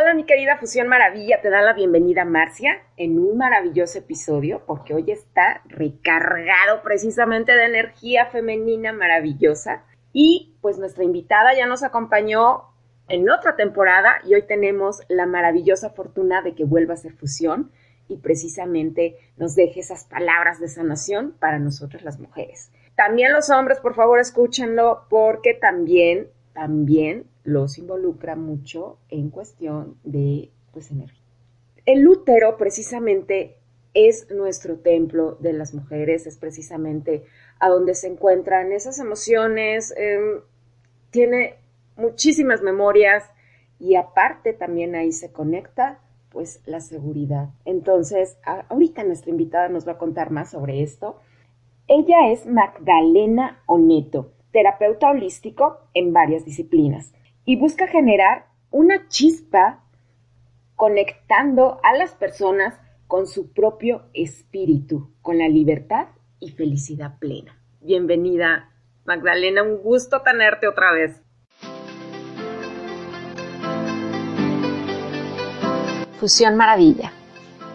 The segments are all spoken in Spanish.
Hola mi querida Fusión Maravilla, te da la bienvenida Marcia en un maravilloso episodio porque hoy está recargado precisamente de energía femenina maravillosa y pues nuestra invitada ya nos acompañó en otra temporada y hoy tenemos la maravillosa fortuna de que vuelva a ser Fusión y precisamente nos deje esas palabras de sanación para nosotras las mujeres. También los hombres, por favor, escúchenlo porque también, también los involucra mucho en cuestión de pues, energía. El útero precisamente es nuestro templo de las mujeres, es precisamente a donde se encuentran esas emociones, em, tiene muchísimas memorias y aparte también ahí se conecta pues la seguridad. Entonces, ahorita nuestra invitada nos va a contar más sobre esto. Ella es Magdalena Oneto, terapeuta holístico en varias disciplinas y busca generar una chispa conectando a las personas con su propio espíritu, con la libertad y felicidad plena. Bienvenida, Magdalena, un gusto tenerte otra vez. Fusión Maravilla,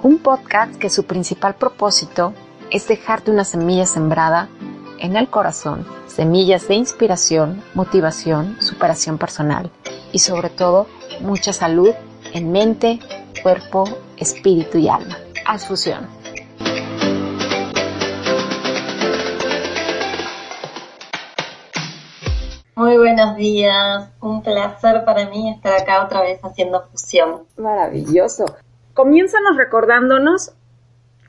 un podcast que su principal propósito es dejarte una semilla sembrada en el corazón semillas de inspiración, motivación, superación personal y sobre todo mucha salud en mente, cuerpo, espíritu y alma. Haz fusión. Muy buenos días, un placer para mí estar acá otra vez haciendo fusión. Maravilloso. Comiénzanos recordándonos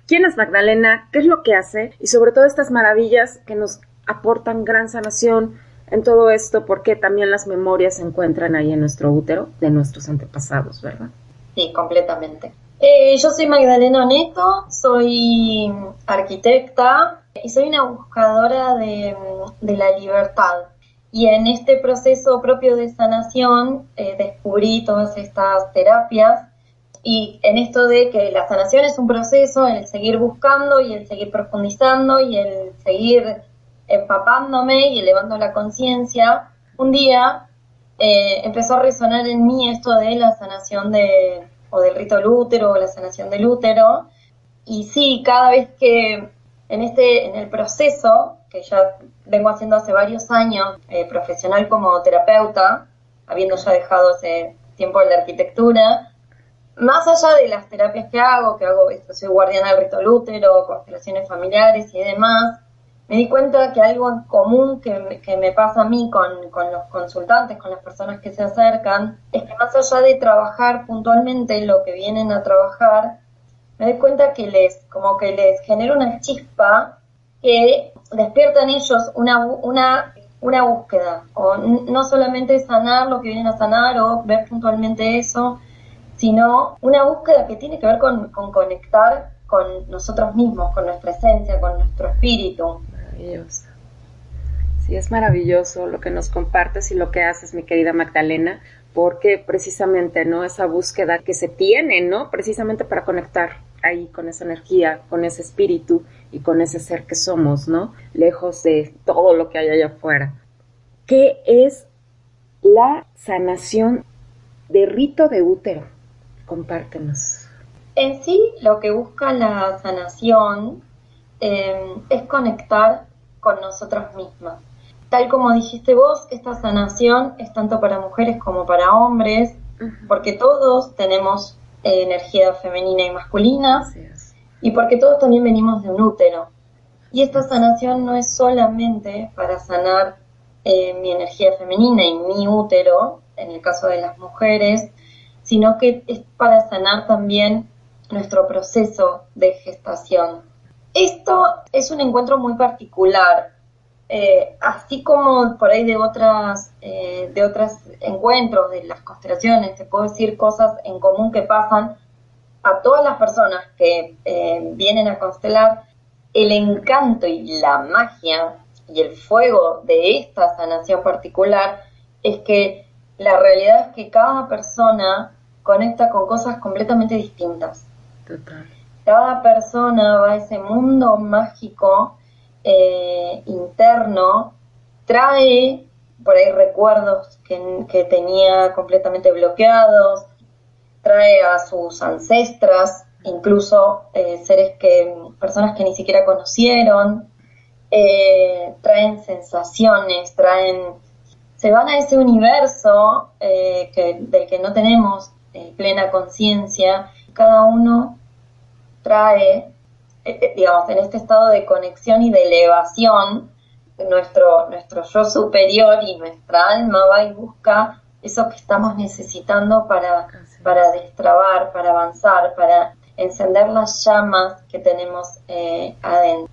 quién es Magdalena, qué es lo que hace y sobre todo estas maravillas que nos aportan gran sanación en todo esto porque también las memorias se encuentran ahí en nuestro útero de nuestros antepasados, ¿verdad? Sí, completamente. Eh, yo soy Magdalena Neto, soy arquitecta y soy una buscadora de, la libertad. Y en este proceso propio de sanación eh, descubrí todas estas terapias y en esto de que la sanación es un proceso, el seguir buscando y el seguir profundizando y el seguir empapándome y elevando la conciencia, un día eh, empezó a resonar en mí esto de la sanación de, o del rito lútero o la sanación del útero. Y sí, cada vez que en este, en el proceso, que ya vengo haciendo hace varios años, eh, profesional como terapeuta, habiendo ya dejado hace tiempo la arquitectura, más allá de las terapias que hago, que hago, soy guardiana del rito lútero, constelaciones familiares y demás, me di cuenta que algo en común que, que me pasa a mí con, con, los consultantes, con las personas que se acercan, es que más allá de trabajar puntualmente lo que vienen a trabajar, me doy cuenta que les, como que les genera una chispa que despierta en ellos una, una, una búsqueda, o no solamente sanar lo que vienen a sanar o ver puntualmente eso, sino una búsqueda que tiene que ver con, con conectar con nosotros mismos, con nuestra esencia, con nuestro espíritu. Maravilloso. Sí, es maravilloso lo que nos compartes y lo que haces, mi querida Magdalena, porque precisamente, ¿no? Esa búsqueda que se tiene, ¿no? Precisamente para conectar ahí con esa energía, con ese espíritu y con ese ser que somos, ¿no? Lejos de todo lo que hay allá afuera. ¿Qué es la sanación de rito de útero? Compártenos. En sí, lo que busca la sanación eh, es conectar con nosotros mismas. Tal como dijiste vos, esta sanación es tanto para mujeres como para hombres, porque todos tenemos eh, energía femenina y masculina, y porque todos también venimos de un útero. Y esta sanación no es solamente para sanar eh, mi energía femenina y mi útero, en el caso de las mujeres, sino que es para sanar también nuestro proceso de gestación. Esto es un encuentro muy particular, eh, así como por ahí de otras eh, de otros encuentros de las constelaciones, te puedo decir cosas en común que pasan a todas las personas que eh, vienen a constelar, el encanto y la magia y el fuego de esta sanación particular es que la realidad es que cada persona conecta con cosas completamente distintas. Total cada persona va a ese mundo mágico eh, interno, trae por ahí recuerdos que, tenía completamente bloqueados, trae a sus ancestras, incluso eh, seres que, personas que ni siquiera conocieron, eh, traen sensaciones, traen, se van a ese universo eh, que, del que no tenemos plena conciencia, cada uno trae, digamos, en este estado de conexión y de elevación, nuestro, nuestro yo superior y nuestra alma va y busca eso que estamos necesitando para, para destrabar, para avanzar, para encender las llamas que tenemos eh, adentro.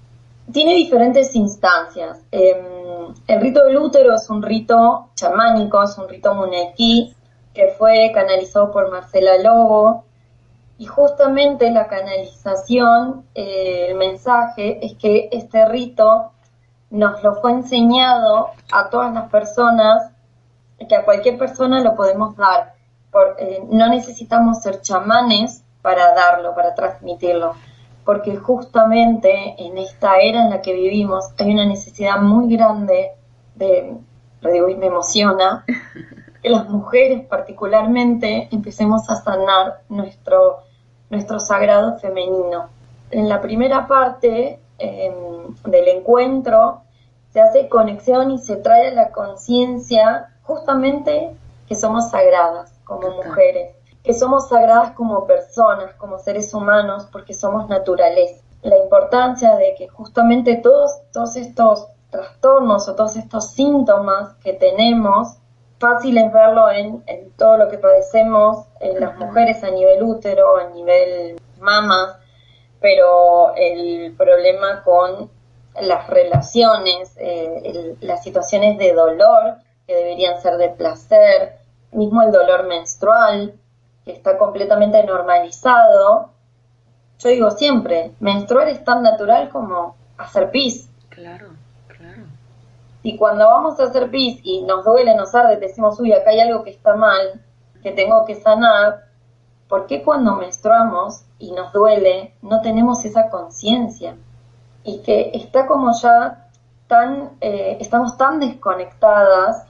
Tiene diferentes instancias. Em, el rito del útero es un rito chamánico, es un rito munequí que fue canalizado por Marcela Lobo. Y justamente la canalización, eh, el mensaje es que este rito nos lo fue enseñado a todas las personas, que a cualquier persona lo podemos dar. Eh, no necesitamos ser chamanes para darlo, para transmitirlo, porque justamente en esta era en la que vivimos hay una necesidad muy grande de, lo digo y me emociona, que las mujeres particularmente empecemos a sanar nuestro, nuestro sagrado femenino. En la primera parte em, del encuentro se hace conexión y se trae a la conciencia justamente que somos sagradas como mujeres, que somos sagradas como personas, como seres humanos, porque somos naturaleza. La importancia de que justamente todos, todos estos trastornos o todos estos síntomas que tenemos, fácil es verlo en, todo lo que padecemos en las mujeres a nivel útero, a nivel mamas, pero el problema con las relaciones, eh, las situaciones de dolor que deberían ser de placer, mismo el dolor menstrual, que está completamente normalizado. Yo digo siempre, menstruar es tan natural como hacer pis. Claro. Y cuando vamos a hacer pis y nos duele, nos arde, decimos, uy, acá hay algo que está mal, que tengo que sanar, ¿por qué cuando menstruamos y nos duele no tenemos esa conciencia? Y que está como ya tan, eh, estamos tan desconectadas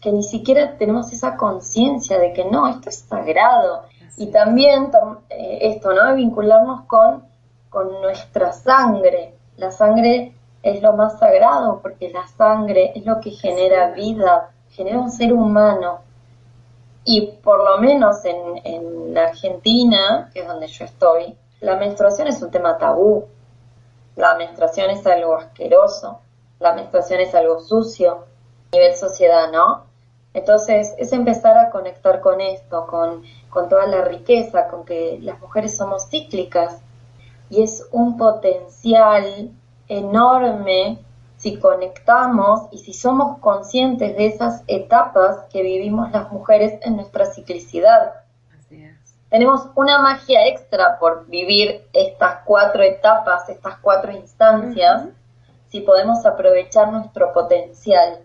que ni siquiera tenemos esa conciencia de que no, esto es sagrado. Y también eh, esto, ¿no? De vincularnos con, con nuestra sangre. La sangre es lo más sagrado porque la sangre es lo que genera vida, genera un ser humano. Y por lo menos en, en Argentina, que es donde yo estoy, la menstruación es un tema tabú. La menstruación es algo asqueroso, la menstruación es algo sucio a nivel sociedad, ¿no? Entonces es empezar a conectar con esto, con, con toda la riqueza, con que las mujeres somos cíclicas y es un potencial enorme si conectamos y si somos conscientes de esas etapas que vivimos las mujeres en nuestra ciclicidad. Tenemos una magia extra por vivir estas cuatro etapas, estas cuatro instancias, si podemos aprovechar nuestro potencial.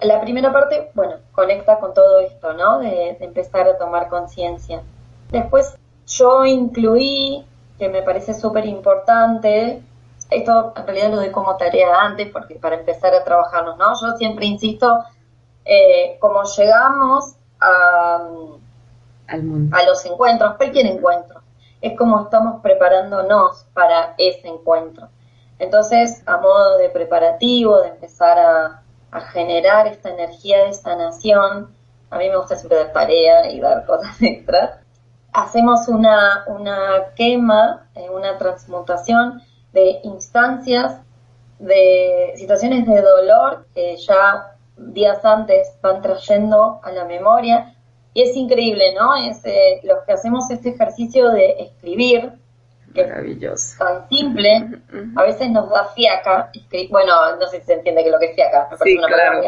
La primera parte, bueno, conecta con todo esto, ¿no? De, empezar a tomar conciencia. Después yo incluí, que me parece súper importante, esto en realidad lo doy como tarea antes, porque para empezar a trabajarnos, ¿no? Yo siempre insisto, eh, como llegamos a, a los encuentros, cualquier encuentro, es como estamos preparándonos para ese encuentro. Entonces, a modo de preparativo, de empezar a, a generar esta energía de sanación. A mí me gusta siempre dar tarea y dar cosas extras. Hacemos una, una quema, eh, una transmutación de instancias, de situaciones de dolor que ya días antes van trayendo a la memoria. Y es increíble, ¿no? Es, eh, los que hacemos este ejercicio de escribir, Maravilloso. Tan simple, a veces nos da fiaca, bueno, no sé si se entiende que lo que es fiaca, sí, claro.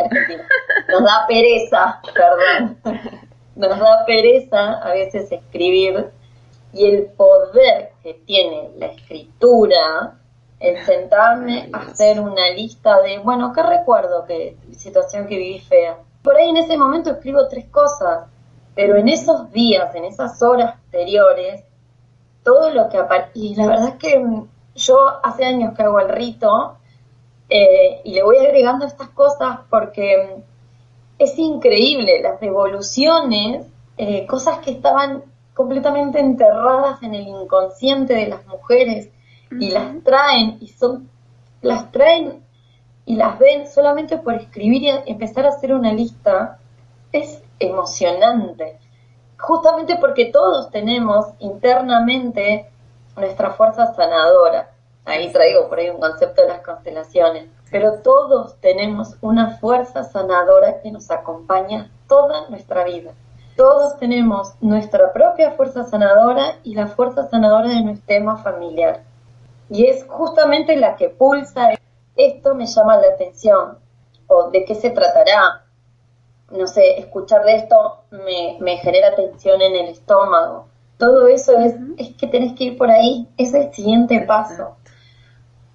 Nos da pereza, perdón. Nos da pereza a veces escribir y el poder que tiene la escritura, el sentarme a hacer una lista de, bueno, ¿qué recuerdo? ¿Qué situación que viví fea? Por ahí en ese momento escribo tres cosas, pero en esos días, en esas horas anteriores, todo lo que aparece. Y la verdad es que mm, yo hace años que hago el rito eh, y le voy agregando estas cosas porque mm, es increíble las devoluciones, eh, cosas que estaban completamente enterradas en el inconsciente de las mujeres y las traen y son las traen y las ven solamente por escribir y empezar a hacer una lista es emocionante. Justamente porque todos tenemos internamente nuestra fuerza sanadora. Ahí traigo por ahí un concepto de las constelaciones. Pero todos tenemos una fuerza sanadora que nos acompaña toda nuestra vida todos tenemos nuestra propia fuerza sanadora y la fuerza sanadora de nuestro tema familiar. Y es justamente la que pulsa. Esto me llama la atención. ¿O de qué se tratará? No sé, escuchar de esto me, genera tensión en el estómago. Todo eso es, es que tenés que ir por ahí. Es el siguiente paso.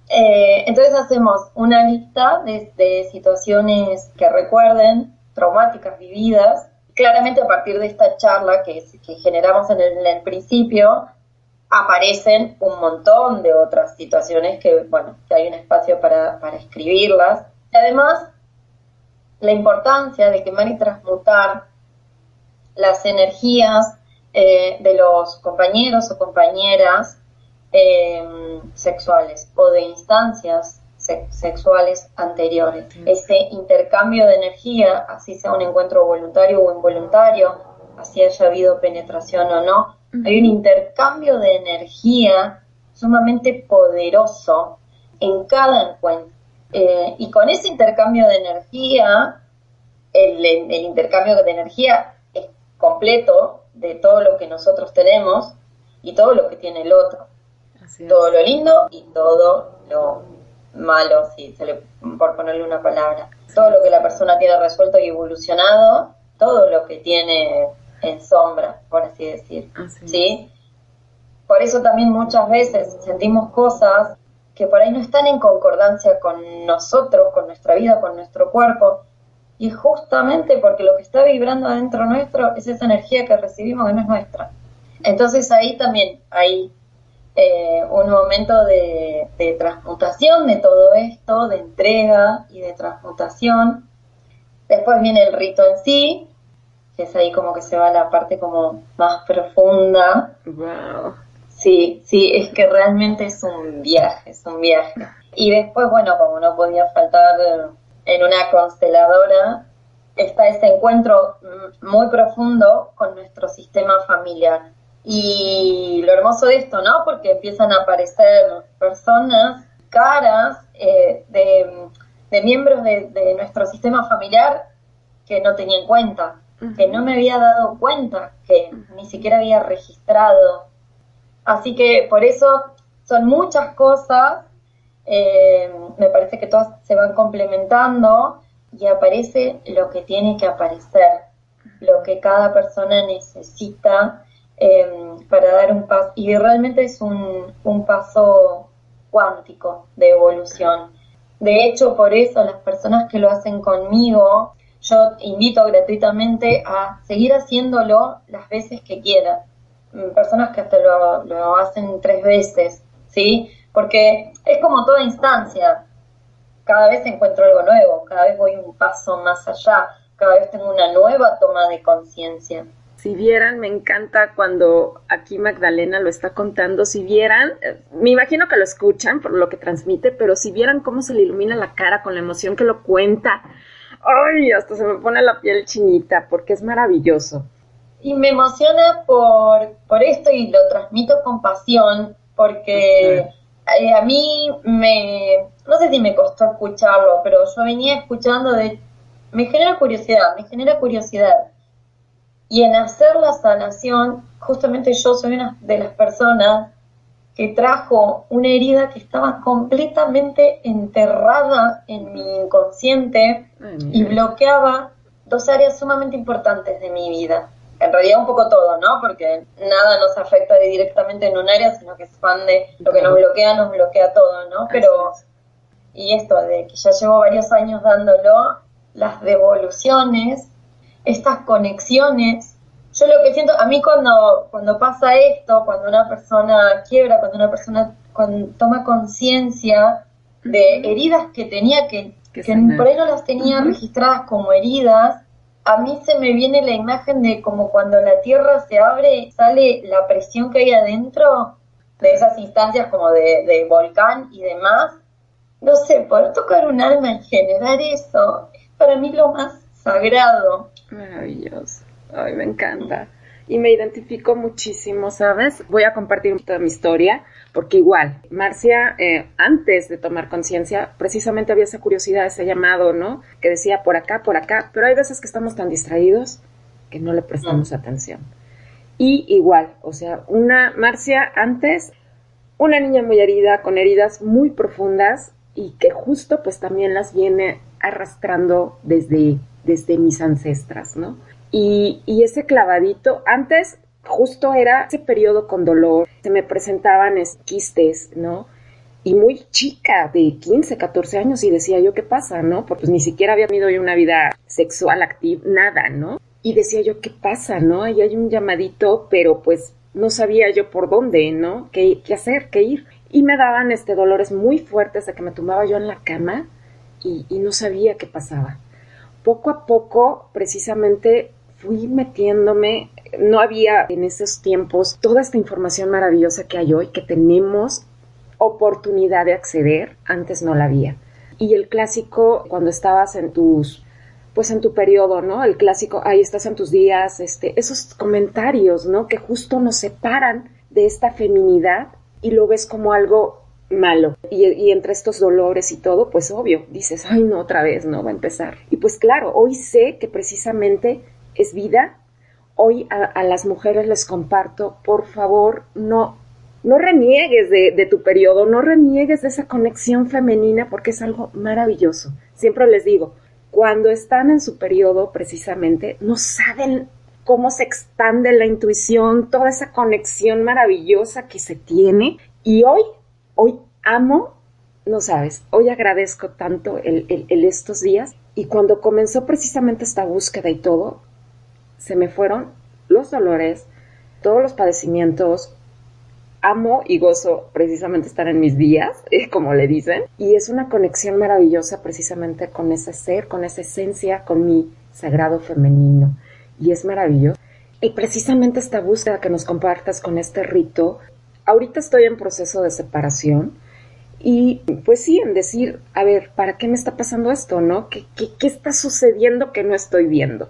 Eh, entonces hacemos una lista de, de situaciones que recuerden, traumáticas vividas, claramente a partir de esta charla que, generamos en el, principio, aparecen un montón de otras situaciones que, bueno, que hay un espacio para, escribirlas. Y además, la importancia de quemar y transmutar las energías eh, de los compañeros o compañeras eh, sexuales o de instancias sexuales anteriores. Ese intercambio de energía, así sea un encuentro voluntario o involuntario, así haya habido penetración o no, hay un intercambio de energía sumamente poderoso en cada encuentro. Eh, y con ese intercambio de energía, el, intercambio de energía es completo de todo lo que nosotros tenemos y todo lo que tiene el otro. Todo lo lindo y todo lo malo, si se le, por ponerle una palabra. Todo lo que la persona tiene resuelto y evolucionado, todo lo que tiene en sombra, por así decir. ¿Sí? Por eso también muchas veces sentimos cosas que por ahí no están en concordancia con nosotros, con nuestra vida, con nuestro cuerpo. Y justamente porque lo que está vibrando adentro nuestro es esa energía que recibimos que no es nuestra. Entonces ahí también hay eh, un momento de, transmutación de todo esto, de entrega y de transmutación. Después viene el rito en sí, que es ahí como que se va la parte como más profunda. Wow. Sí, sí, es que realmente es un viaje, es un viaje. Y después, bueno, como no podía faltar en una consteladora, está ese encuentro muy profundo con nuestro sistema familiar y lo hermoso de esto, ¿no? Porque empiezan a aparecer personas, caras eh, de, miembros de, nuestro sistema familiar que no tenía en cuenta, que no me había dado cuenta, que ni siquiera había registrado. Así que por eso son muchas cosas, eh, me parece que todas se van complementando y aparece lo que tiene que aparecer, lo que cada persona necesita Em, para dar un paso, y realmente es un, un paso cuántico de evolución. De hecho, por eso las personas que lo hacen conmigo, yo invito gratuitamente a seguir haciéndolo las veces que quieran. Mm, personas que hasta lo, lo hacen tres veces, ¿sí? Porque es como toda instancia. Cada vez encuentro algo nuevo, cada vez voy un paso más allá, cada vez tengo una nueva toma de conciencia si vieran, me encanta cuando aquí Magdalena lo está contando, si vieran, eh, me imagino que lo escuchan por lo que transmite, pero si vieran cómo se le ilumina la cara con la emoción que lo cuenta, ay, hasta se me pone la piel chinita, porque es maravilloso. Y me emociona por, por esto y lo transmito con pasión, porque eh, a mí me, no sé si me costó escucharlo, pero yo venía escuchando de, me genera curiosidad, me genera curiosidad y en hacer la sanación, justamente yo soy una de las personas que trajo una herida que estaba completamente enterrada en mi inconsciente y bloqueaba dos áreas sumamente importantes de mi vida. En realidad un poco todo, ¿no? Porque nada nos afecta directamente en un área, sino que expande lo que nos bloquea, nos bloquea todo, ¿no? Pero, y esto de que ya llevo varios años dándolo, las devoluciones estas conexiones. Yo lo que siento, a mí cuando, cuando pasa esto, cuando una persona quiebra, cuando una persona toma conciencia de heridas que tenía que, que, por ahí no las tenía registradas como heridas, a mí se me viene la imagen de como cuando la tierra se abre, sale la presión que hay adentro de esas instancias como de, volcán y demás. No sé, poder tocar un alma y generar eso es para mí lo más sagrado. Maravilloso. Ay, me encanta. Y me identifico muchísimo, ¿sabes? Voy a compartir un poquito de mi historia, porque igual, Marcia, eh, antes de tomar conciencia, precisamente había esa curiosidad, ese llamado, ¿no? Que decía por acá, por acá, pero hay veces que estamos tan distraídos que no le prestamos atención. Y igual, o sea, una Marcia antes, una niña muy herida, con heridas muy profundas y que justo pues también las viene arrastrando desde, desde mis ancestras, ¿no? Y, ese clavadito, antes justo era ese periodo con dolor, se me presentaban quistes, ¿no? Y muy chica, de 15, 14 años, y decía yo, ¿qué pasa, no? Porque pues, ni siquiera había tenido yo una vida sexual activa, nada, ¿no? Y decía yo, ¿qué pasa, no? Ahí hay un llamadito, pero pues no sabía yo por dónde, ¿no? ¿Qué, hacer? ¿Qué ir? Y me daban este dolores muy fuertes de que me tumbaba yo en la cama y no sabía qué pasaba. Poco a poco, precisamente, fui metiéndome, no había en esos tiempos toda esta información maravillosa que hay hoy, que tenemos oportunidad de acceder, antes no la había. Y el clásico, cuando estabas en tus, pues en tu periodo, ¿no? El clásico, ahí estás en tus días, este, esos comentarios, ¿no? Que justo nos separan de esta feminidad y lo ves como algo malo. Y, entre estos dolores y todo, pues obvio, dices, ay, no, otra vez, ¿no? Va a empezar. Y pues claro, hoy sé que precisamente es vida. Hoy a, las mujeres les comparto, por favor, no, no reniegues de, de, tu periodo, no reniegues de esa conexión femenina porque es algo maravilloso. Siempre les digo, cuando están en su periodo precisamente, no saben cómo se expande la intuición, toda esa conexión maravillosa que se tiene. Y hoy, hoy amo, no sabes, hoy agradezco tanto el, estos días. Y cuando comenzó precisamente esta búsqueda y todo, se me fueron los dolores, todos los padecimientos. Amo y gozo precisamente estar en mis días, como le dicen, y es una conexión maravillosa precisamente con ese ser, con esa esencia, con mi sagrado femenino. Y es maravilloso. Y precisamente esta búsqueda que nos compartas con este rito, ahorita estoy en proceso de separación, y pues sí, en decir, a ver, ¿para qué me está pasando esto? ¿No? ¿Qué, qué, qué está sucediendo que no estoy viendo?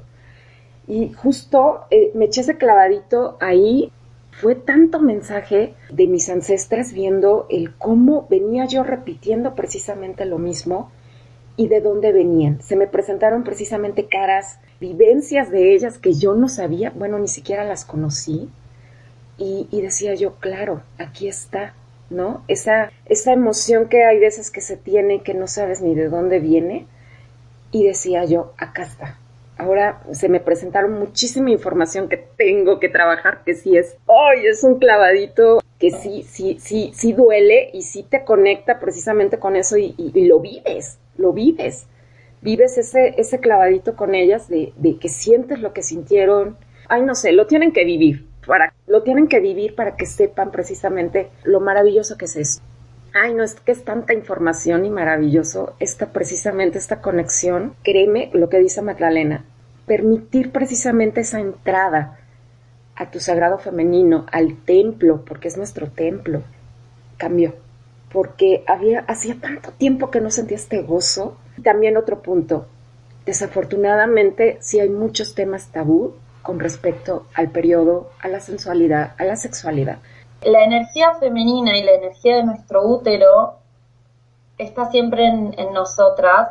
Y justo eh, me eché ese clavadito ahí. Fue tanto mensaje de mis ancestras viendo el cómo venía yo repitiendo precisamente lo mismo y de dónde venían. Se me presentaron precisamente caras, vivencias de ellas que yo no sabía, bueno, ni siquiera las conocí. Y, y decía yo, claro, aquí está, ¿no? Esa, esa emoción que hay veces que se tiene que no sabes ni de dónde viene. Y decía yo, acá está, ahora se me presentaron muchísima información que tengo que trabajar, que sí es, ¡ay! es un clavadito que sí, sí, sí, sí duele y sí te conecta precisamente con eso y, lo vives, lo vives. Vives ese, ese clavadito con ellas de, de, que sientes lo que sintieron. Ay, no sé, lo tienen que vivir. Lo tienen que vivir para que sepan precisamente lo maravilloso que es eso. Ay, no, es que es tanta información y maravilloso esta precisamente esta conexión. Créeme lo que dice Magdalena, permitir precisamente esa entrada a tu sagrado femenino, al templo, porque es nuestro templo, cambió. Porque había, hacía tanto tiempo que no sentía este gozo. También otro punto, desafortunadamente sí hay muchos temas tabú con respecto al periodo, a la sensualidad, a la sexualidad la energía femenina y la energía de nuestro útero está siempre en, nosotras,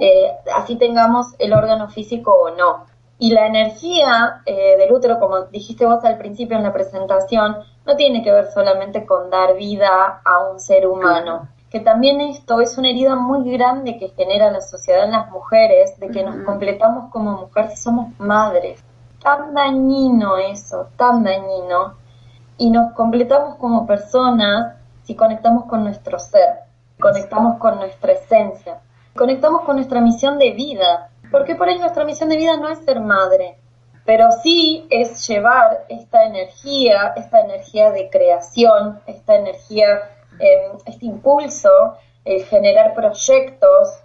eh, así tengamos el órgano físico o no. Y la energía eh, del útero, como dijiste vos al principio en la presentación, no tiene que ver solamente con dar vida a un ser humano. Que también esto es una herida muy grande que genera la sociedad en las mujeres, de que nos completamos como mujeres y somos madres. Tan dañino eso, tan dañino y nos completamos como personas si conectamos con nuestro ser, conectamos con nuestra esencia, conectamos con nuestra misión de vida, porque por ahí nuestra misión de vida no es ser madre, pero sí es llevar esta energía, esta energía de creación, esta energía, em, este impulso, el generar proyectos,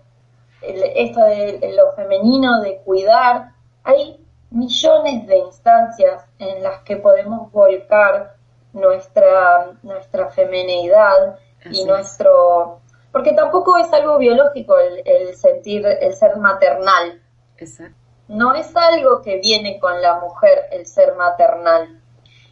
esto de lo femenino de cuidar, hay millones de instancias en las que podemos volcar nuestra, nuestra femeneidad y nuestro... Porque tampoco es algo biológico el, sentir, el ser maternal. Exacto. No es algo que viene con la mujer el ser maternal.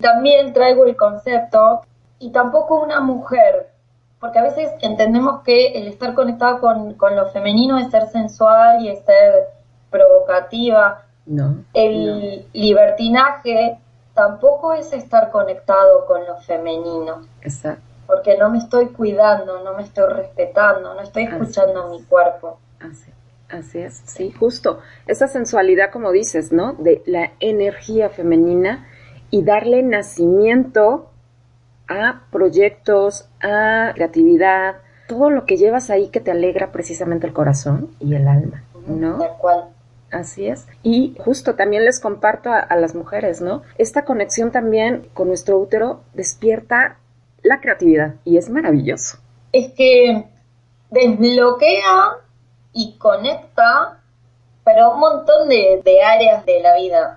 También traigo el concepto, y tampoco una mujer, porque a veces entendemos que el estar conectado con, con lo femenino es ser sensual y es ser provocativa. No. El libertinaje tampoco es estar conectado con lo femenino. Exacto. Porque no me estoy cuidando, no me estoy respetando, no estoy escuchando mi cuerpo. Así, así es, sí, justo. Esa sensualidad, como dices, ¿no? De la energía femenina y darle nacimiento a proyectos, a creatividad, todo lo que llevas ahí que te alegra precisamente el corazón y el alma, ¿no? Tal cual. Así es. Y justo también les comparto a, las mujeres, ¿no? Esta conexión también con nuestro útero despierta la creatividad y es maravilloso. Es que desbloquea y conecta, pero un montón de, áreas de la vida,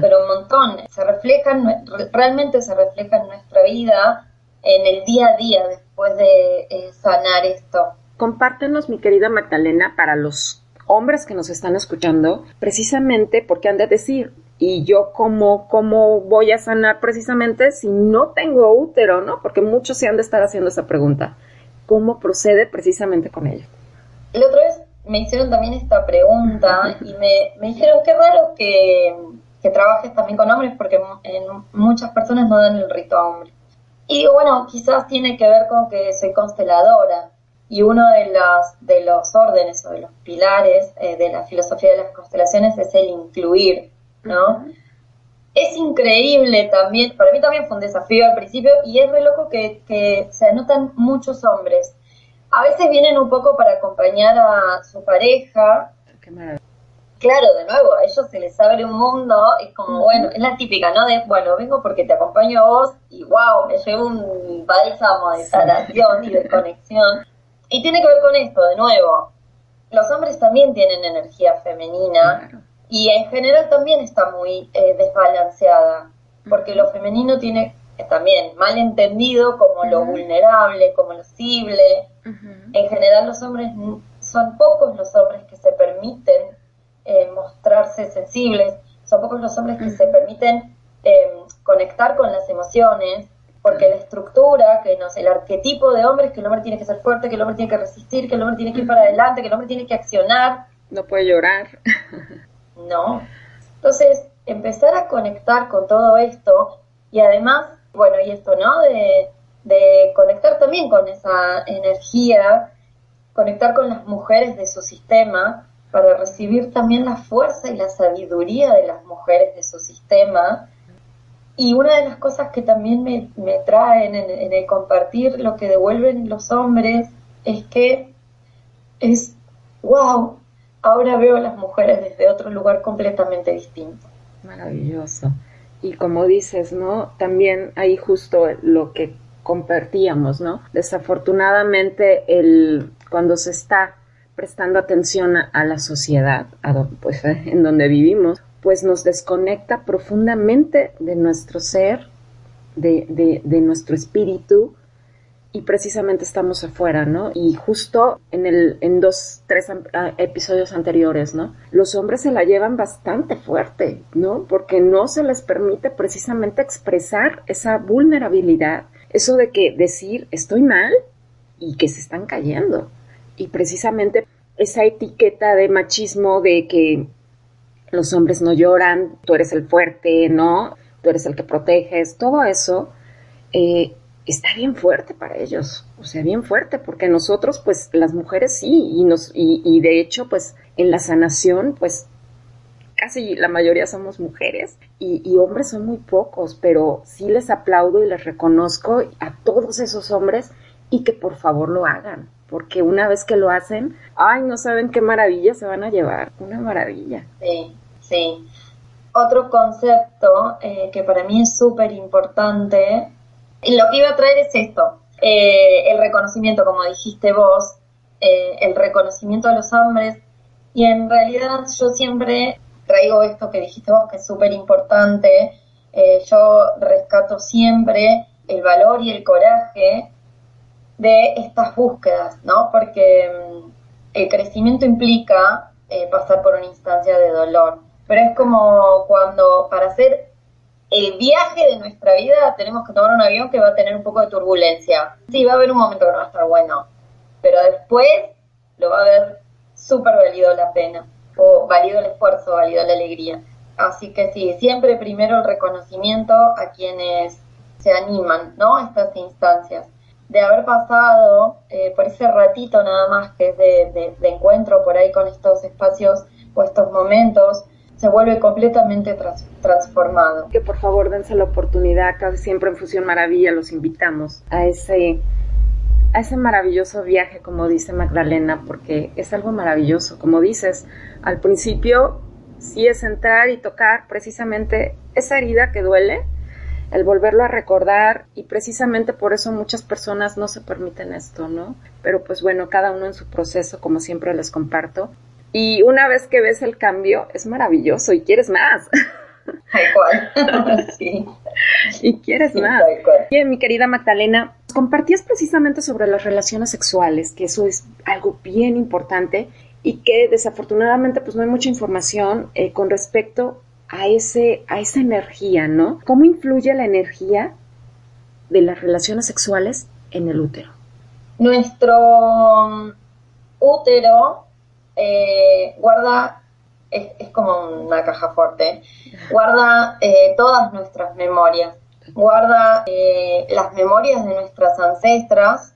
pero un montón. Se reflejan, realmente se refleja en nuestra vida, en el día a día, después de eh, sanar esto. Compártenos, mi querida Magdalena, para los hombres que nos están escuchando, precisamente porque han de decir, y yo cómo, cómo voy a sanar precisamente si no tengo útero, ¿no? Porque muchos se han de estar haciendo esa pregunta. ¿Cómo procede precisamente con ello? La otra vez me hicieron también esta pregunta y me, me dijeron qué raro que, que, trabajes también con hombres porque muchas personas no dan el rito a hombres. Y bueno, quizás tiene que ver con que soy consteladora y uno de los, de los órdenes o de los pilares eh, de la filosofía de las constelaciones es el incluir, ¿no? Es increíble también, para mí también fue un desafío al principio y es muy loco que, que se anotan muchos hombres. A veces vienen un poco para acompañar a su pareja. Claro, de nuevo, a ellos se les abre un mundo, es como, bueno, es la típica, ¿no? De, bueno, vengo porque te acompaño a vos y wow, me llevo un bálsamo de sanación y de conexión. Y tiene que ver con esto, de nuevo. Los hombres también tienen energía femenina y en general también está muy eh, desbalanceada, porque lo femenino tiene también mal entendido como lo vulnerable, como lo cible. En general los hombres, son pocos los hombres que se permiten eh, mostrarse sensibles, son pocos los hombres que se permiten eh, conectar con las emociones, porque la estructura, que no sé, el arquetipo de hombre es que el hombre tiene que ser fuerte, que el hombre tiene que resistir, que el hombre tiene que ir para adelante, que el hombre tiene que accionar. No puede llorar. no. Entonces, empezar a conectar con todo esto y además, bueno, y esto, ¿no? De, de conectar también con esa energía, conectar con las mujeres de su sistema para recibir también la fuerza y la sabiduría de las mujeres de su sistema y una de las cosas que también me, traen en, el compartir lo que devuelven los hombres es que es, wow, ahora veo a las mujeres desde otro lugar completamente distinto. Maravilloso. Y como dices, ¿no? También ahí justo lo que compartíamos, ¿no? Desafortunadamente, el, cuando se está prestando atención a, la sociedad, a, pues, en donde vivimos, pues nos desconecta profundamente de nuestro ser, de, nuestro espíritu, y precisamente estamos afuera, ¿no? Y justo en el, en dos, tres ah, episodios anteriores, ¿no? Los hombres se la llevan bastante fuerte, ¿no? Porque no se les permite precisamente expresar esa vulnerabilidad, eso de que decir estoy mal y que se están cayendo. Y precisamente esa etiqueta de machismo de que los hombres no lloran, tú eres el fuerte, ¿no? Tú eres el que proteges, todo eso eh, está bien fuerte para ellos, o sea, bien fuerte, porque nosotros, pues, las mujeres sí, y, nos, y, de hecho, pues, en la sanación, pues, casi la mayoría somos mujeres y, y, hombres son muy pocos, pero sí les aplaudo y les reconozco a todos esos hombres y que por favor lo hagan, porque una vez que lo hacen, ay, no saben qué maravilla se van a llevar, una maravilla. Sí, sí. Otro concepto eh, que para mí es súper importante, lo que iba a traer es esto, eh, el reconocimiento, como dijiste vos, eh, el reconocimiento a los hombres, y en realidad yo siempre traigo esto que dijiste vos, que es súper importante. Yo rescato siempre el valor y el coraje de estas búsquedas, ¿no? Porque mm, el crecimiento implica pasar por una instancia de dolor, pero es como cuando para hacer el viaje de nuestra vida tenemos que tomar un avión que va a tener un poco de turbulencia. Sí, va a haber un momento que no va a estar bueno, pero después lo va a haber súper valido la pena, o valido el esfuerzo, valido la alegría. Así que sí, siempre primero el reconocimiento a quienes se animan, ¿no? A estas instancias. De haber pasado eh, por ese ratito nada más que es de, encuentro por ahí con estos espacios o estos momentos, se vuelve completamente transformado. Que por favor dense la oportunidad, casi siempre en Fusión Maravilla los invitamos a ese a ese maravilloso viaje, como dice Magdalena, porque es algo maravilloso. Como dices, al principio sí es entrar y tocar precisamente esa herida que duele, el volverlo a recordar y precisamente por eso muchas personas no se permiten esto, ¿no? Pero pues bueno, cada uno en su proceso, como siempre les comparto. Y una vez que ves el cambio, es maravilloso y quieres más. Tal cual. sí. Y quieres más. Bien, mi querida Magdalena, compartías precisamente sobre las relaciones sexuales, que eso es algo bien importante y que desafortunadamente pues no hay mucha información eh, con respecto a, ese, a esa energía, ¿no? ¿Cómo influye la energía de las relaciones sexuales en el útero? Nuestro mm, útero eh, guarda es, como una caja fuerte, guarda eh, todas nuestras memorias, guarda eh, las memorias de nuestras ancestras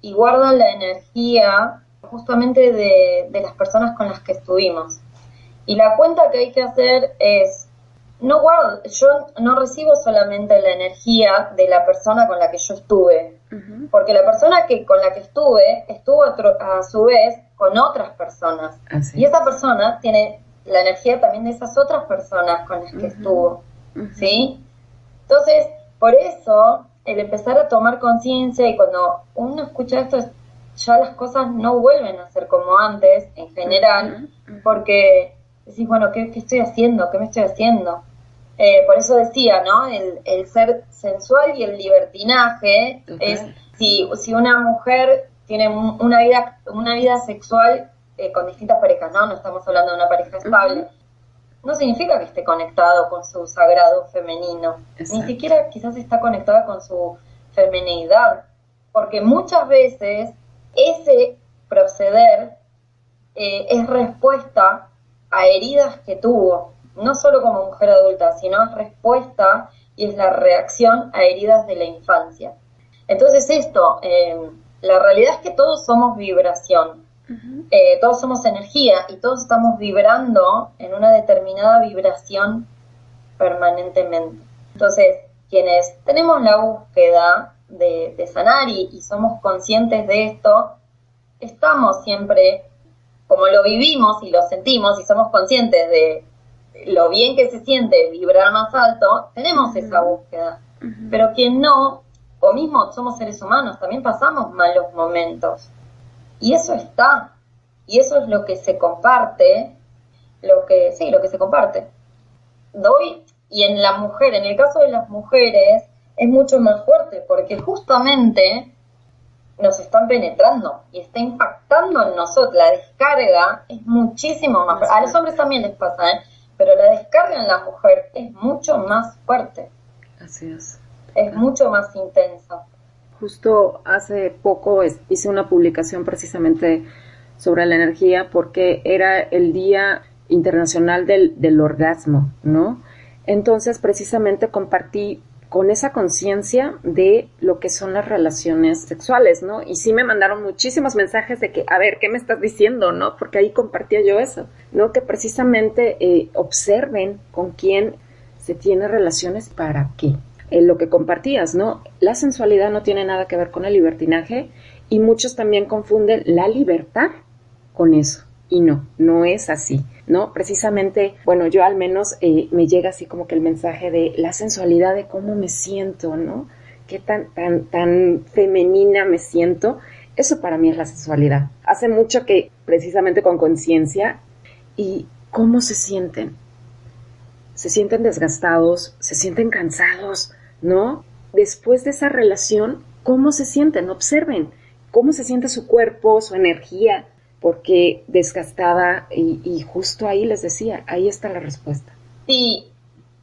y guarda la energía justamente de, de las personas con las que estuvimos. Y la cuenta que hay que hacer es, no guardo, yo no recibo solamente la energía de la persona con la que yo estuve, porque la persona que con la que estuve estuvo a, su vez con otras personas. Y esa persona tiene la energía también de esas otras personas con las que estuvo. ¿Sí? Entonces, por eso, el empezar a tomar conciencia y cuando uno escucha esto, ya las cosas no vuelven a ser como antes, en general, porque decís, bueno, ¿qué, estoy haciendo? ¿Qué me estoy haciendo? Eh, por eso decía, ¿no? El, el, ser sensual y el libertinaje es si, si una mujer tiene una vida, una vida sexual eh, con distintas parejas, ¿no? No estamos hablando de una pareja estable. No significa que esté conectado con su sagrado femenino. Ni siquiera quizás está conectada con su femenidad. Porque muchas veces ese proceder eh, es respuesta a heridas que tuvo, no solo como mujer adulta, sino es respuesta y es la reacción a heridas de la infancia. Entonces esto, eh, la realidad es que todos somos vibración, eh, todos somos energía y todos estamos vibrando en una determinada vibración permanentemente. Entonces, quienes tenemos la búsqueda de, sanar y, somos conscientes de esto, estamos siempre, como lo vivimos y lo sentimos y somos conscientes de lo bien que se siente vibrar más alto, tenemos esa búsqueda. Pero quien no, o mismo somos seres humanos, también pasamos malos momentos. Y eso está. Y eso es lo que se comparte, lo que, sí, lo que se comparte. Doy, y en la mujer, en el caso de las mujeres, es mucho más fuerte, porque justamente nos están penetrando y está impactando en nosotros. La descarga es muchísimo más fuerte. A los hombres también les pasa, ¿eh? pero la descarga en la mujer es mucho más fuerte. Así es. Es mucho más intensa. Justo hace poco hice una publicación precisamente sobre la energía porque era el Día Internacional del, del Orgasmo, ¿no? Entonces, precisamente compartí con esa conciencia de lo que son las relaciones sexuales, ¿no? Y sí me mandaron muchísimos mensajes de que, a ver, ¿qué me estás diciendo, no? Porque ahí compartía yo eso, ¿no? Que precisamente eh, observen con quién se tiene relaciones para qué, en lo que compartías, ¿no? La sensualidad no tiene nada que ver con el libertinaje y muchos también confunden la libertad con eso. Y no, no es así, ¿no? Precisamente, bueno, yo al menos eh, me llega así como que el mensaje de la sensualidad de cómo me siento, ¿no? Qué tan, tan, tan femenina me siento. Eso para mí es la sensualidad. Hace mucho que, precisamente con conciencia, y ¿cómo se sienten? Se sienten desgastados, se sienten cansados, ¿no? Después de esa relación, ¿cómo se sienten? Observen cómo se siente su cuerpo, su energía, porque desgastada y, justo ahí les decía, ahí está la respuesta. Sí,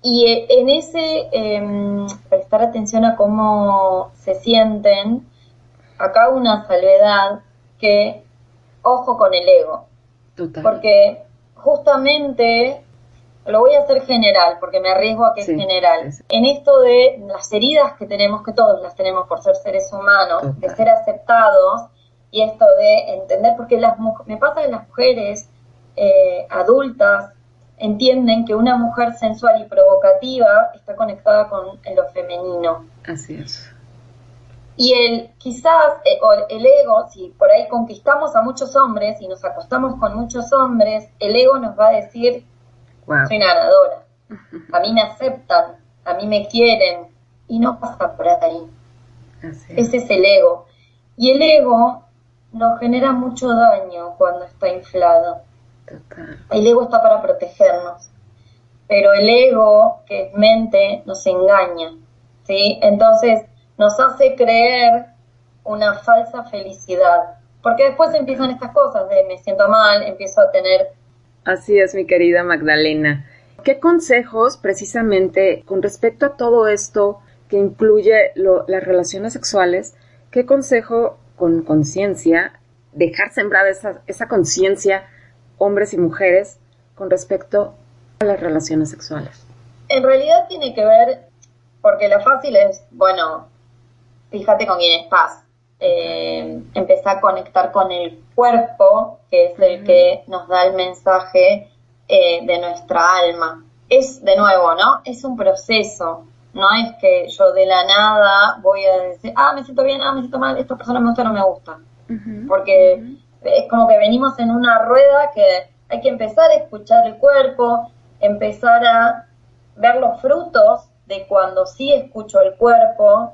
y e, en ese em, prestar atención a cómo se sienten, acá una salvedad que, ojo con el ego. Total. Porque justamente, lo voy a hacer general, porque me arriesgo a que es general. En esto de las heridas que tenemos, que todos las tenemos por ser seres humanos, de ser aceptados, y esto de entender, porque las, me pasa que las mujeres eh, adultas entienden que una mujer sensual y provocativa está conectada con lo femenino. Así es. Y el quizás, eh, o el ego, si por ahí conquistamos a muchos hombres y nos acostamos con muchos hombres, el ego nos va a decir, soy ganadora, a mí me aceptan, a mí me quieren, y no pasa por ahí. Ese es el ego. Y el ego nos genera mucho daño cuando está inflado. El ego está para protegernos, pero el ego, que es mente, nos engaña, ¿sí? Entonces nos hace creer una falsa felicidad, porque después empiezan estas cosas de me siento mal, empiezo a tener... Así es, mi querida Magdalena. ¿Qué consejos precisamente con respecto a todo esto que incluye las relaciones sexuales, qué consejo con conciencia, dejar sembrada esa, esa conciencia, hombres y mujeres, con respecto a las relaciones sexuales? En realidad tiene que ver, porque lo fácil es, bueno, fíjate con quién estás. Eh, empezar a conectar con el cuerpo, que es el que nos da el mensaje eh, de nuestra alma. Es, de nuevo, ¿no? Es un proceso. No es que yo de la nada voy a decir, ah, me siento bien, ah, me siento mal, esta persona me gusta, no me gusta. Porque es como que venimos en una rueda que hay que empezar a escuchar el cuerpo, empezar a ver los frutos de cuando sí escucho el cuerpo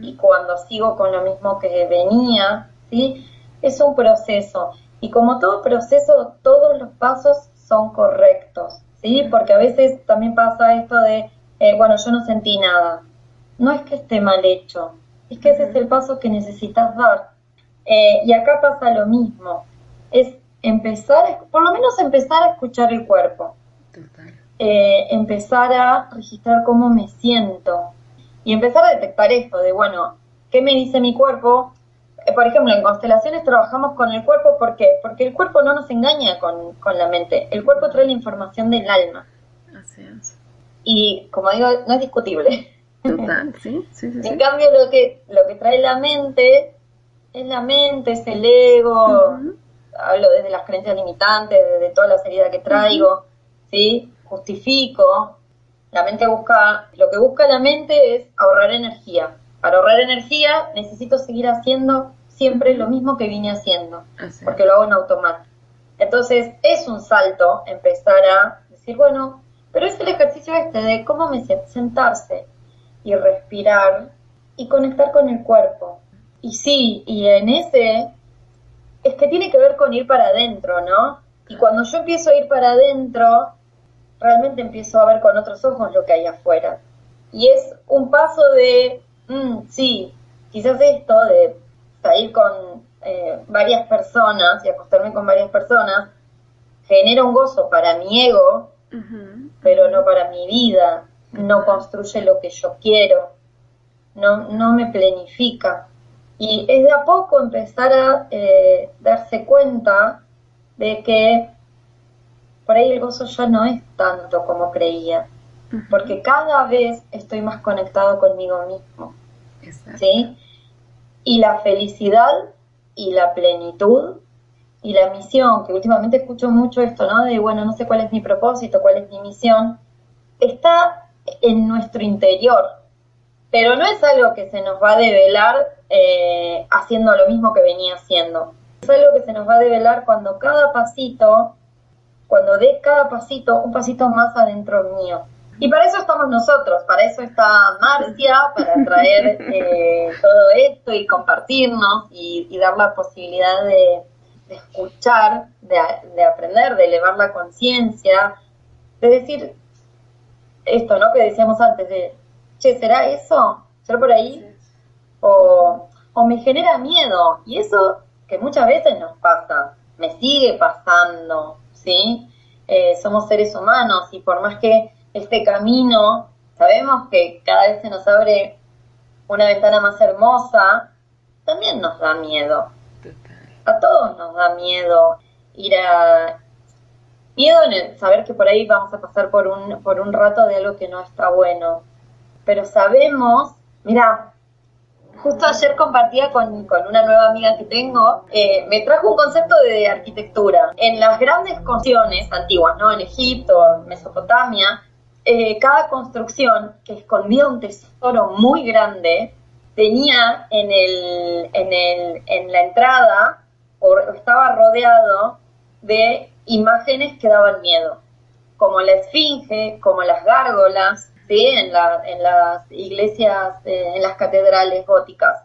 y cuando sigo con lo mismo que venía, ¿sí? Es un proceso. Y como todo proceso, todos los pasos son correctos, ¿sí? Porque a veces también pasa esto de eh, bueno, yo no sentí nada. No es que esté mal hecho, es que ese es el paso que necesitas dar. Eh, y acá pasa lo mismo, es empezar, por lo menos empezar a escuchar el cuerpo. Eh, empezar a registrar cómo me siento y empezar a detectar esto de, bueno, ¿qué me dice mi cuerpo? por ejemplo, en constelaciones trabajamos con el cuerpo, ¿por qué? Porque el cuerpo no nos engaña con, con la mente, el cuerpo trae la información del alma. Así es y como digo, no es discutible. Total, sí, sí, sí. En cambio, lo que, lo que trae la mente es la mente, es el ego, hablo desde las creencias limitantes, desde toda la seriedad que traigo, ¿sí? Justifico. La mente busca, lo que busca la mente es ahorrar energía. Para ahorrar energía necesito seguir haciendo siempre lo mismo que vine haciendo, porque lo hago en automático. Entonces es un salto empezar a decir, bueno, pero es el ejercicio este de cómo me sentarse y respirar y conectar con el cuerpo. Y sí, y en ese es que tiene que ver con ir para adentro, ¿no? Y cuando yo empiezo a ir para adentro, realmente empiezo a ver con otros ojos lo que hay afuera. Y es un paso de, mm, sí, quizás esto de salir con eh, varias personas y acostarme con varias personas genera un gozo para mi ego, pero no para mi vida, no construye lo que yo quiero, no, no me planifica. Y es de a poco empezar a eh, darse cuenta de que por ahí el gozo ya no es tanto como creía, porque cada vez estoy más conectado conmigo mismo. ¿sí? Y la felicidad y la plenitud y la misión, que últimamente escucho mucho esto, ¿no? De, bueno, no sé cuál es mi propósito, cuál es mi misión, está en nuestro interior, pero no es algo que se nos va a develar eh, haciendo lo mismo que venía haciendo. Es algo que se nos va a develar cuando cada pasito, cuando dé cada pasito un pasito más adentro mío. Y para eso estamos nosotros, para eso está Marcia, para traer eh, todo esto y compartirnos y dar la posibilidad de, escuchar, de, de, aprender, de elevar la conciencia, de decir esto, ¿no? Que decíamos antes, de, che, ¿será eso? ¿Será por ahí? O, o me genera miedo. Y eso que muchas veces nos pasa, me sigue pasando, ¿sí? Eh, somos seres humanos y por más que este camino, sabemos que cada vez se nos abre una ventana más hermosa, también nos da miedo. A todos nos da miedo ir a... Miedo en el saber que por ahí vamos a pasar por un, por un rato de algo que no está bueno. Pero sabemos, mira, justo ayer compartía con, una nueva amiga que tengo, eh, me trajo un concepto de arquitectura. En las grandes construcciones antiguas, ¿no? En Egipto, Mesopotamia, eh, cada construcción que escondía un tesoro muy grande tenía en, el, en, el, en la entrada o estaba rodeado de imágenes que daban miedo, como la esfinge, como las gárgolas, ¿sí? en, la, en las iglesias, eh, en las catedrales góticas.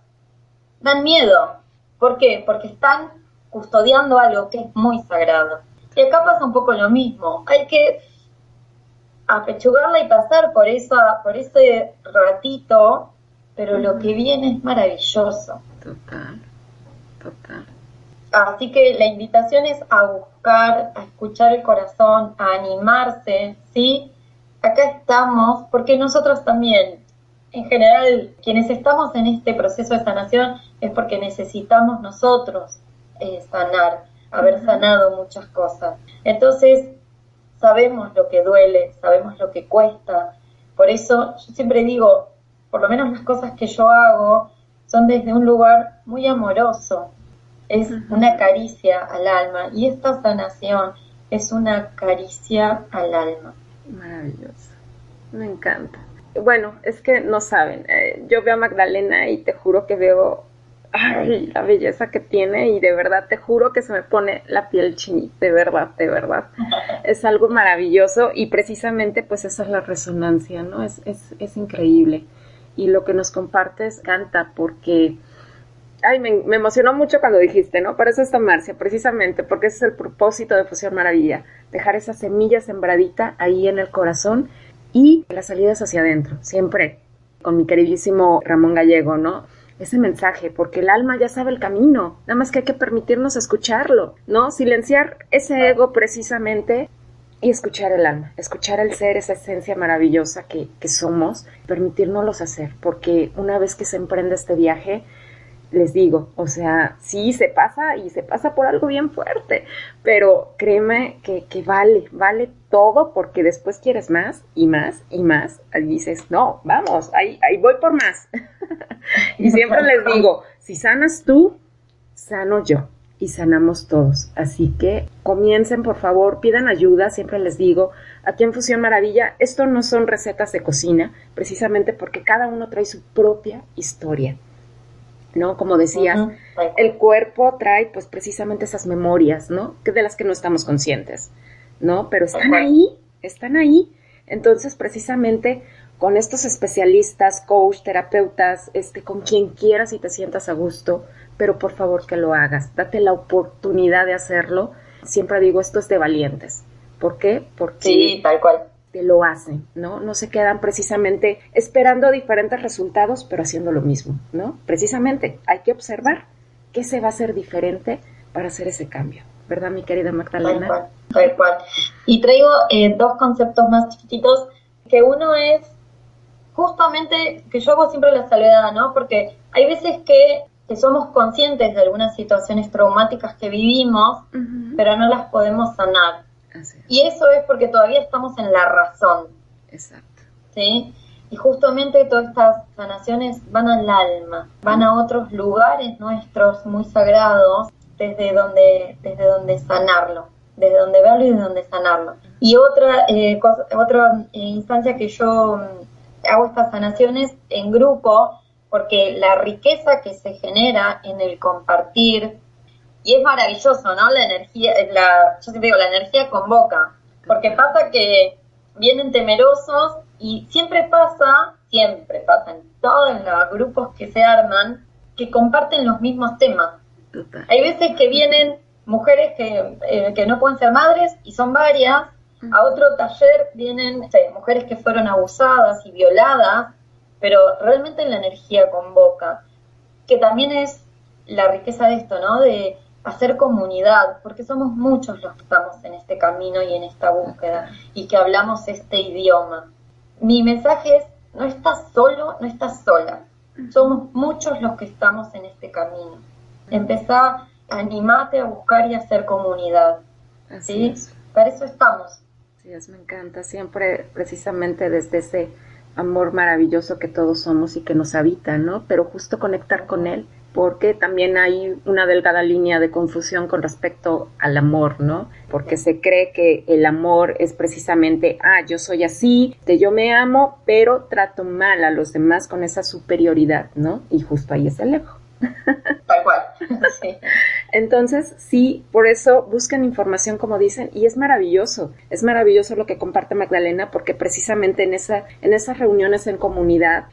Dan miedo. ¿Por qué? Porque están custodiando algo que es muy sagrado. Y acá pasa un poco lo mismo. Hay que apechugarla y pasar por, esa, por ese ratito, pero lo que viene es maravilloso. Total, total. Así que la invitación es a buscar, a escuchar el corazón, a animarse, ¿sí? acá estamos porque nosotros también, en general, quienes estamos en este proceso de sanación es porque necesitamos nosotros eh, sanar, haber sanado muchas cosas. Entonces, sabemos lo que duele, sabemos lo que cuesta. Por eso yo siempre digo, por lo menos las cosas que yo hago son desde un lugar muy amoroso. Es una caricia al alma y esta sanación es una caricia al alma. Maravilloso. Me encanta. Bueno, es que no saben. Eh, yo veo a Magdalena y te juro que veo ay, la belleza que tiene y de verdad te juro que se me pone la piel chinita, de verdad, de verdad. Es algo maravilloso y precisamente pues esa es la resonancia, ¿no? Es, es, es increíble. Y lo que nos compartes canta porque ay, me, emocionó mucho cuando dijiste, ¿no? Para eso está Marcia, precisamente, porque ese es el propósito de Fusión Maravilla, dejar esa semilla sembradita ahí en el corazón y las salidas hacia adentro, siempre con mi queridísimo Ramón Gallego, ¿no? Ese mensaje, porque el alma ya sabe el camino, nada más que hay que permitirnos escucharlo, ¿no? Silenciar ese ego precisamente y escuchar el alma, escuchar el ser, esa esencia maravillosa que, que somos, permitirnos hacer, porque una vez que se emprende este viaje, les digo, o sea, sí se pasa y se pasa por algo bien fuerte, pero créeme que, vale, vale todo porque después quieres más y más y más. Y dices, no, vamos, ahí, ahí voy por más. y siempre les digo, si sanas tú, sano yo y sanamos todos. Así que comiencen, por favor, pidan ayuda, siempre les digo, aquí en Fusión Maravilla, esto no son recetas de cocina, precisamente porque cada uno trae su propia historia. ¿No? Como decías, el cuerpo trae pues precisamente esas memorias, ¿no? Que de las que no estamos conscientes, ¿no? Pero están ahí, están ahí. Entonces, precisamente con estos especialistas, coach, terapeutas, este, con quien quieras y te sientas a gusto, pero por favor que lo hagas, date la oportunidad de hacerlo. Siempre digo, esto es de valientes. ¿Por qué? Porque sí, tal cual lo hacen, ¿no? No se quedan precisamente esperando diferentes resultados, pero haciendo lo mismo, ¿no? Precisamente hay que observar qué se va a hacer diferente para hacer ese cambio, ¿verdad, mi querida Magdalena? Tal cual, Y traigo eh, dos conceptos más chiquititos, que uno es justamente que yo hago siempre la salvedad, ¿no? Porque hay veces que, somos conscientes de algunas situaciones traumáticas que vivimos, pero no las podemos sanar. Y eso es porque todavía estamos en la razón. Exacto. ¿Sí? Y justamente todas estas sanaciones van al alma, van a otros lugares nuestros muy sagrados, desde donde, desde donde sanarlo, desde donde verlo y desde donde sanarlo. Y otra, eh, otra eh, instancia que yo mm, hago estas sanaciones en grupo, porque la riqueza que se genera en el compartir, y es maravilloso, ¿no? La energía, la, yo siempre digo, la energía convoca, porque pasa que vienen temerosos y siempre pasa, siempre pasa en todos los grupos que se arman, que comparten los mismos temas. Hay veces que vienen mujeres que, eh, que no pueden ser madres, y son varias. A otro taller vienen mujeres que fueron abusadas y violadas, pero realmente la energía convoca, que también es la riqueza de esto, ¿no? De hacer comunidad, porque somos muchos los que estamos en este camino y en esta búsqueda y que hablamos este idioma. Mi mensaje es, no estás solo, no estás sola. Somos muchos los que estamos en este camino. Empezá, animate a buscar y hacer comunidad. ¿sí? Para eso estamos. Sí, me encanta. Siempre precisamente desde ese amor maravilloso que todos somos y que nos habita, ¿no? Pero justo conectar con él, porque también hay una delgada línea de confusión con respecto al amor, ¿no? Porque se cree que el amor es precisamente, ah, yo soy así, de yo me amo, pero trato mal a los demás con esa superioridad, ¿no? Y justo ahí es el ego. Tal cual. Entonces, sí, por eso buscan información como dicen y es maravilloso. Es maravilloso lo que comparte Magdalena porque precisamente en, esa, en esas reuniones en comunidad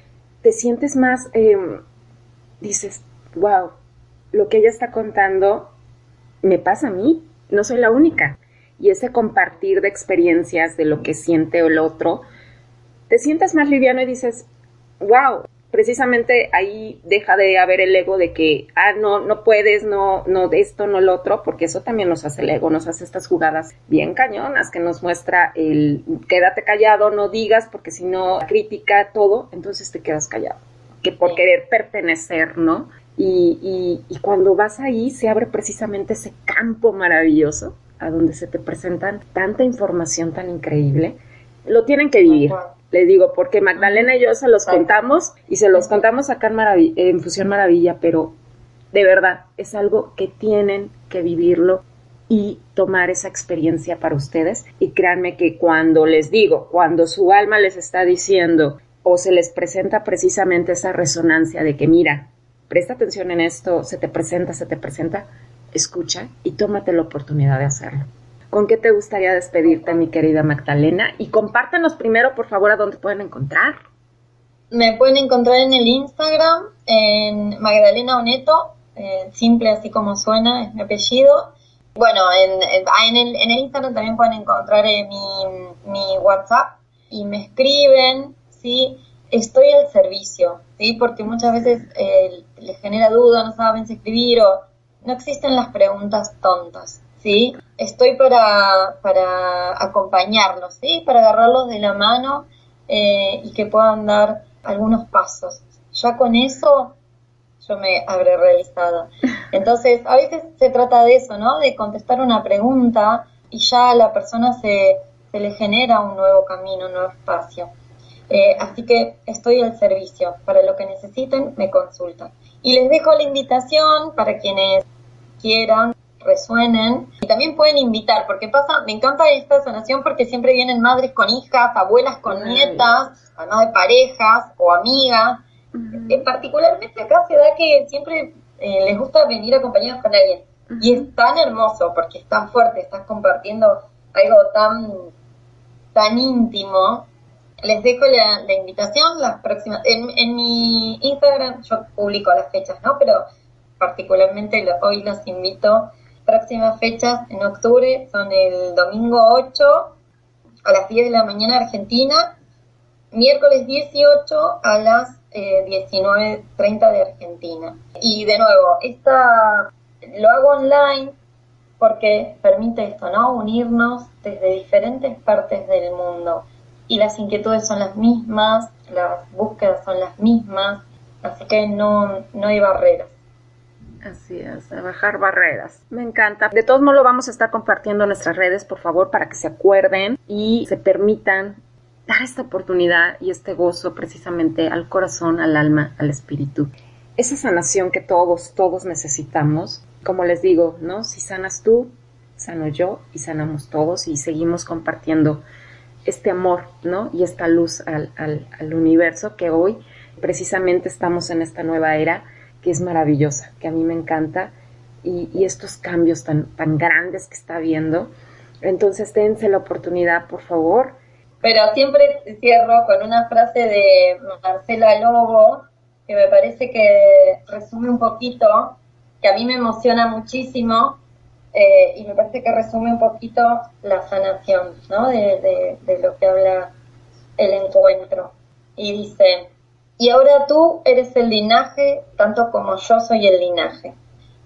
te sientes más, em, dices, wow, lo que ella está contando me pasa a mí, no soy la única. Y ese compartir de experiencias de lo que siente el otro, te sientes más liviano y dices, wow, precisamente ahí deja de haber el ego de que, ah, no, no puedes, no, no, de esto, no lo otro, porque eso también nos hace el ego, nos hace estas jugadas bien cañonas que nos muestra el quédate callado, no digas, porque si no crítica todo, entonces te quedas callado, que por querer pertenecer, ¿no? Y, y, y cuando vas ahí se abre precisamente ese campo maravilloso a donde se te presentan tanta información tan increíble, lo tienen que vivir. Le digo, porque Magdalena y yo se los contamos y se los contamos acá en, en Fusión Maravilla, pero de verdad es algo que tienen que vivirlo y tomar esa experiencia para ustedes. Y créanme que cuando les digo, cuando su alma les está diciendo o se les presenta precisamente esa resonancia de que mira, presta atención en esto, se te presenta, se te presenta, escucha y tómate la oportunidad de hacerlo. ¿Con qué te gustaría despedirte, mi querida Magdalena? Y compártenos primero, por favor, a dónde pueden encontrar. Me pueden encontrar en el Instagram, en Magdalena Oneto, eh, simple así como suena, es mi apellido. Bueno, en, en, el, en el, Instagram también pueden encontrar eh, mi, mi, WhatsApp y me escriben, ¿sí? Estoy al servicio, ¿sí? Porque muchas veces eh, les genera duda, no saben escribir o no existen las preguntas tontas. ¿sí? Estoy para, para acompañarlos, ¿sí? Para agarrarlos de la mano eh, y que puedan dar algunos pasos. Ya con eso yo me habré realizado. Entonces, a veces se trata de eso, ¿no? De contestar una pregunta y ya a la persona se, se le genera un nuevo camino, un nuevo espacio. Eh, así que estoy al servicio. Para lo que necesiten, me consultan. Y les dejo la invitación para quienes quieran resuenen. Y también pueden invitar, porque pasa, me encanta esta sanación porque siempre vienen madres con hijas, abuelas con nietas, además de parejas o amigas. En particularmente acá se da que siempre eh, les gusta venir acompañados con alguien. Y es tan hermoso porque es tan fuerte, estás compartiendo algo tan, tan íntimo. Les dejo la, invitación las próximas. En, mi Instagram yo publico las fechas, ¿no? Pero particularmente hoy los invito próximas fechas en octubre son el domingo 8 a las 10 de la mañana Argentina, miércoles 18 a las eh, 19.30 de Argentina. Y de nuevo, esta lo hago online porque permite esto, ¿no? Unirnos desde diferentes partes del mundo. Y las inquietudes son las mismas, las búsquedas son las mismas, así que no, no hay barreras. Así es, a bajar barreras. Me encanta. De todos modos lo vamos a estar compartiendo en nuestras redes, por favor, para que se acuerden y se permitan dar esta oportunidad y este gozo precisamente al corazón, al alma, al espíritu. Esa sanación que todos, todos necesitamos. Como les digo, ¿no? Si sanas tú, sano yo y sanamos todos y seguimos compartiendo este amor, ¿no? Y esta luz al, al, al universo que hoy precisamente estamos en esta nueva era que es maravillosa, que a mí me encanta, y, estos cambios tan, tan grandes que está viendo. Entonces, dense la oportunidad, por favor. Pero siempre cierro con una frase de Marcela Lobo, que me parece que resume un poquito, que a mí me emociona muchísimo, eh, y me parece que resume un poquito la sanación, ¿no? De, de lo que habla el encuentro. Y dice, y ahora tú eres el linaje tanto como yo soy el linaje.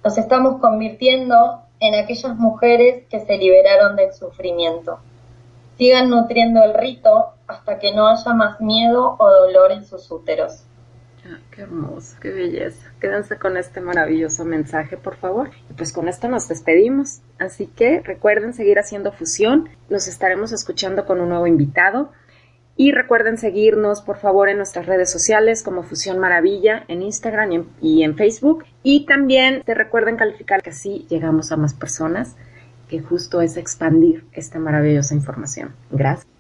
Nos estamos convirtiendo en aquellas mujeres que se liberaron del sufrimiento. Sigan nutriendo el rito hasta que no haya más miedo o dolor en sus úteros. Qué hermoso, qué belleza. Quédense con este maravilloso mensaje, por favor. Y pues con esto nos despedimos. Así que recuerden seguir haciendo fusión. Nos estaremos escuchando con un nuevo invitado. Y recuerden seguirnos, por favor, en nuestras redes sociales como Fusión Maravilla, en Instagram y en, Facebook. Y también te recuerden calificar que así llegamos a más personas, que justo es expandir esta maravillosa información. Gracias.